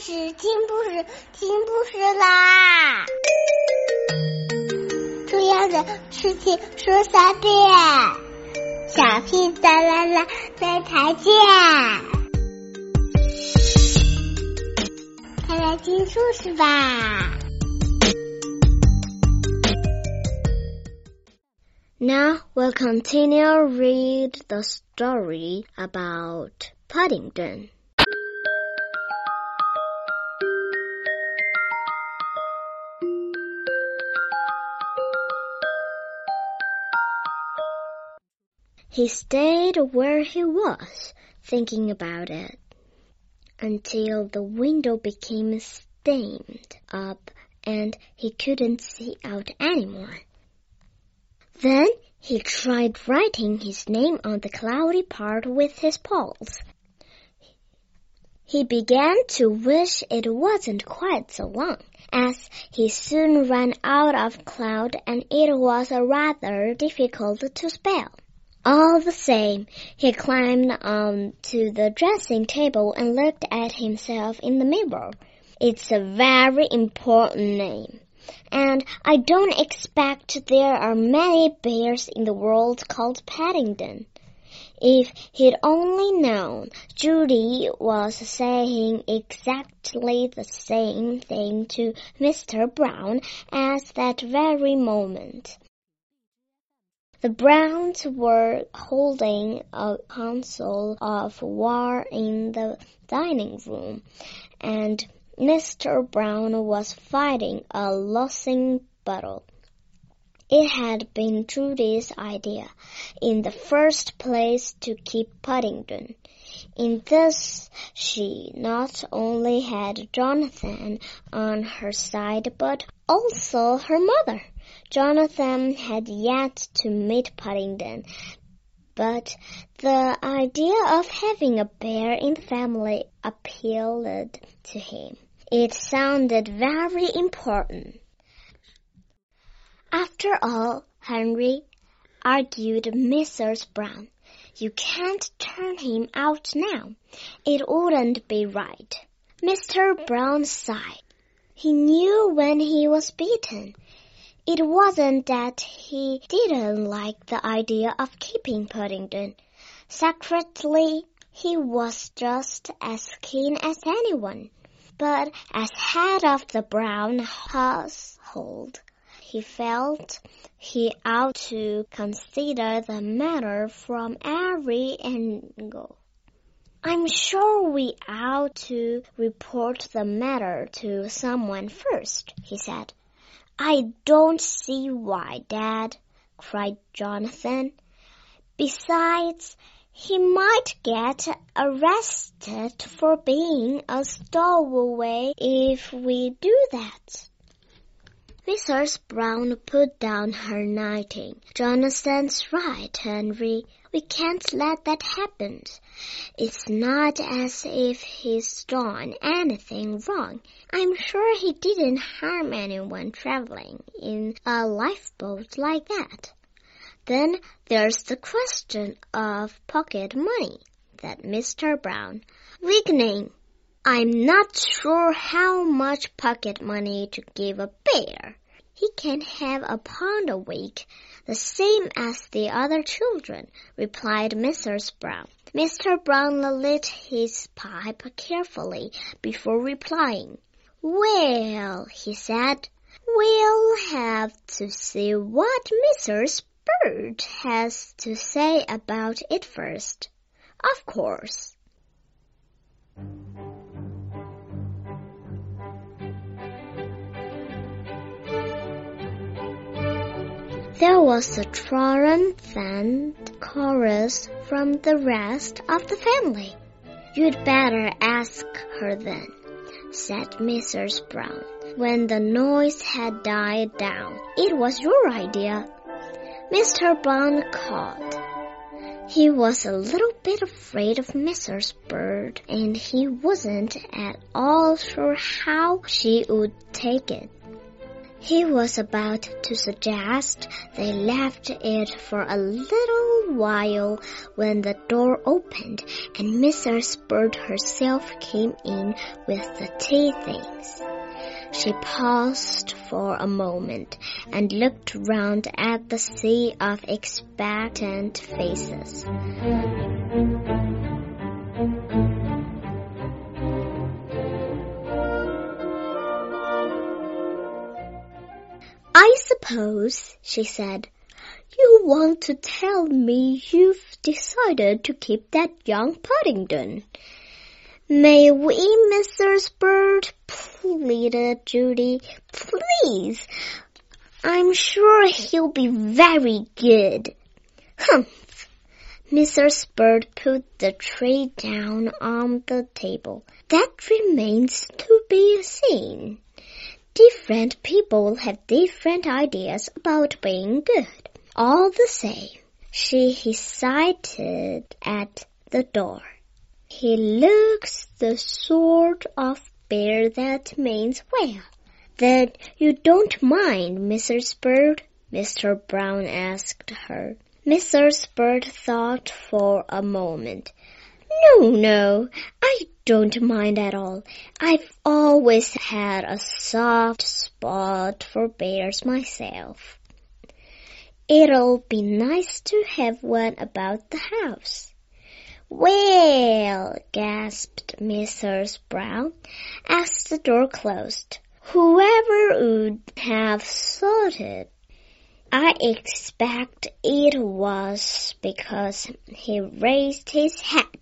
事，听故事，听故事啦！重要的事情说三遍，小屁哒啦啦，明天见！快来听故事吧。Now we'll continue read the story about Paddington. He stayed where he was, thinking about it, until the window became stained up and he couldn't see out anymore. Then he tried writing his name on the cloudy part with his paws. He began to wish it wasn't quite so long, as he soon ran out of cloud and it was rather difficult to spell. All the same, he climbed on to the dressing table and looked at himself in the mirror. It's a very important name. And I don't expect there are many bears in the world called Paddington. If he'd only known, Judy was saying exactly the same thing to Mr. Brown at that very moment. The Browns were holding a council of war in the dining room, and Mr. Brown was fighting a losing battle. It had been Judy's idea in the first place to keep Paddington. In this she not only had Jonathan on her side but also her mother. Jonathan had yet to meet Paddington, but the idea of having a bear in the family appealed to him. It sounded very important. After all, Henry, argued Mrs. Brown, you can't turn him out now. It wouldn't be right. Mr. Brown sighed. He knew when he was beaten. It wasn't that he didn't like the idea of keeping Paddington. Secretly, he was just as keen as anyone. But as head of the Brown household, he felt he ought to consider the matter from every angle. I'm sure we ought to report the matter to someone first, he said. I don't see why, Dad, cried Jonathan. Besides, he might get arrested for being a stowaway if we do that. Mrs. Brown put down her knitting. Jonathan's right, Henry. We can't let that happen. It's not as if he's done anything wrong. I'm sure he didn't harm anyone traveling in a lifeboat like that. Then there's the question of pocket money, said Mr. Brown, weakening. I'm not sure how much pocket money to give a bear. He can have a pound a week, the same as the other children, replied Mrs. Brown. Mr. Brown lit his pipe carefully before replying. Well, he said, we'll have to see what Mrs. Bird has to say about it first. Of course. There was a triumphant chorus from the rest of the family. You'd better ask her then, said Mrs. Brown. When the noise had died down, it was your idea. Mr. Brown called. He was a little bit afraid of Mrs. Bird, and he wasn't at all sure how she would take it. He was about to suggest they left it for a little while when the door opened and Mrs. Bird herself came in with the tea things. She paused for a moment and looked round at the sea of expectant faces. Suppose, she said, you want to tell me you've decided to keep that young Paddington. May we, Mrs. Bird? pleaded Judy. Please. I'm sure he'll be very good. Humph. Mrs. Bird put the tray down on the table. That remains to be seen. Different people have different ideas about being good. All the same, she hesitated at the door. He looks the sort of bear that means well. Then you don't mind, Mrs. Bird? Mr. Brown asked her. Mrs. Bird thought for a moment. No, no, I don't mind at all. I've always had a soft spot for bears myself. It'll be nice to have one about the house. Well, gasped Mrs. Brown as the door closed. Whoever would have thought it? I expect it was because he raised his hat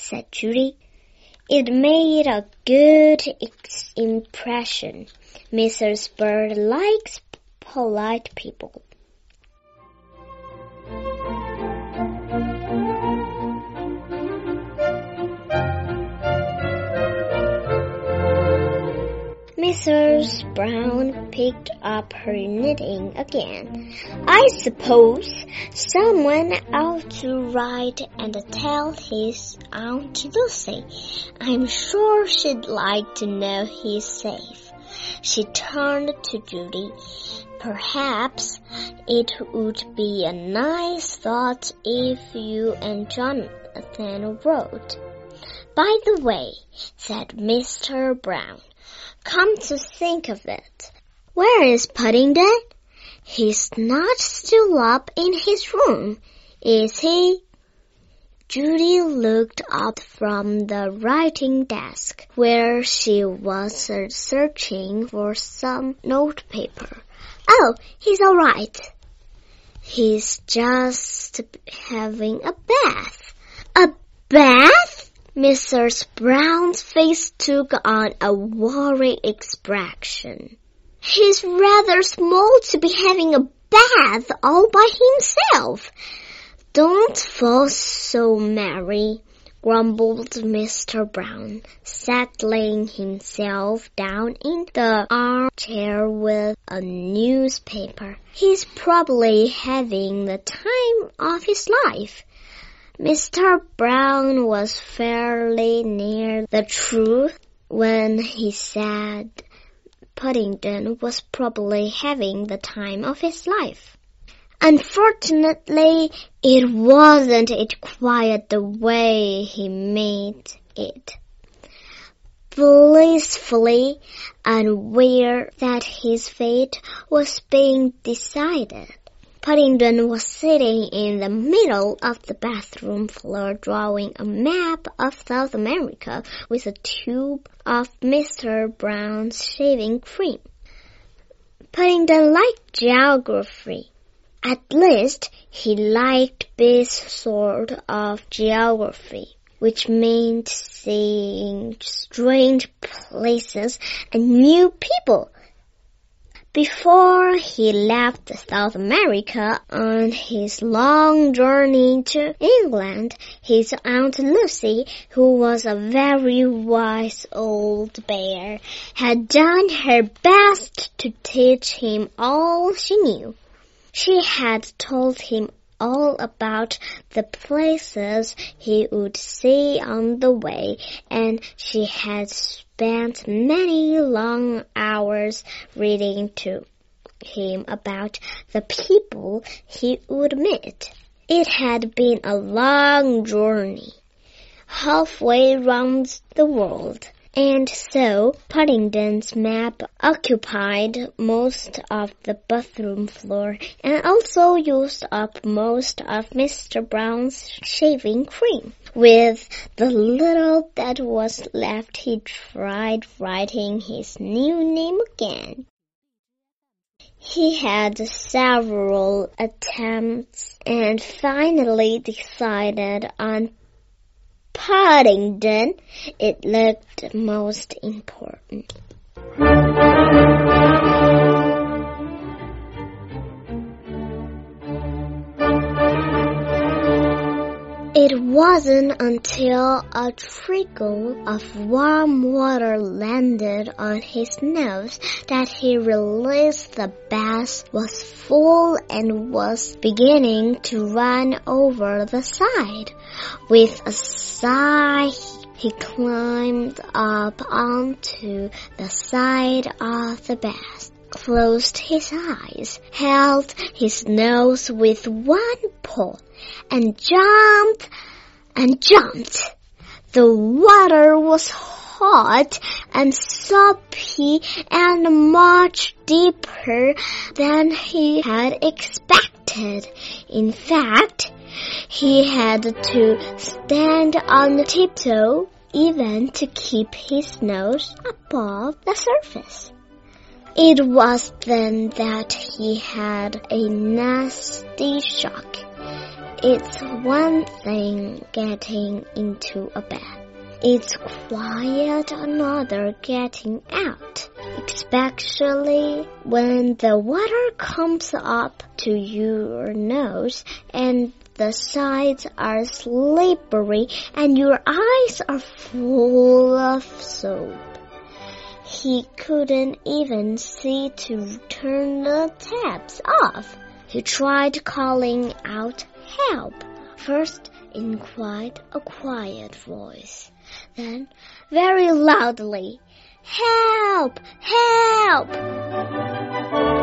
said Judy. It made a good impression. Mrs. Bird likes polite people. Mrs. Brown picked up her knitting again. I suppose someone ought to write and tell his Aunt Lucy. I'm sure she'd like to know he's safe. She turned to Judy. Perhaps it would be a nice thought if you and Jonathan wrote. By the way, said Mr. Brown, Come to think of it, where is Paddington? He's not still up in his room, is he? Judy looked up from the writing desk where she was searching for some notepaper. Oh, he's all right. He's just having a bath. A bath? Mrs. Brown's face took on a worried expression. He's rather small to be having a bath all by himself. Don't fuss so, Mary, grumbled Mr. Brown, settling himself down in the armchair with a newspaper. He's probably having the time of his life. Mr. Brown was fairly near the truth when he said Paddington was probably having the time of his life. Unfortunately, it wasn't it quite the way he made it. Blissfully unaware that his fate was being decided. Paddington was sitting in the middle of the bathroom floor drawing a map of South America with a tube of Mr. Brown's shaving cream. Paddington liked geography. At least he liked this sort of geography, which meant seeing strange places and new people before he left South America on his long journey to England, his Aunt Lucy, who was a very wise old bear, had done her best to teach him all she knew. She had told him all about the places he would see on the way, and she had spent many long hours reading to him about the people he would meet. It had been a long journey, halfway round the world. And so Paddington's map occupied most of the bathroom floor and also used up most of Mr. Brown's shaving cream. With the little that was left, he tried writing his new name again. He had several attempts and finally decided on Paddington, it looked most important. Wasn't until a trickle of warm water landed on his nose that he realized the bath was full and was beginning to run over the side. With a sigh, he climbed up onto the side of the bath closed his eyes, held his nose with one paw, and jumped and jumped. The water was hot and soapy and much deeper than he had expected. In fact, he had to stand on tiptoe even to keep his nose above the surface. It was then that he had a nasty shock. It's one thing getting into a bed. It's quite another getting out, especially when the water comes up to your nose and the sides are slippery and your eyes are full of soap. He couldn't even see to turn the taps off. He tried calling out help, first in quite a quiet voice, then very loudly, Help! Help!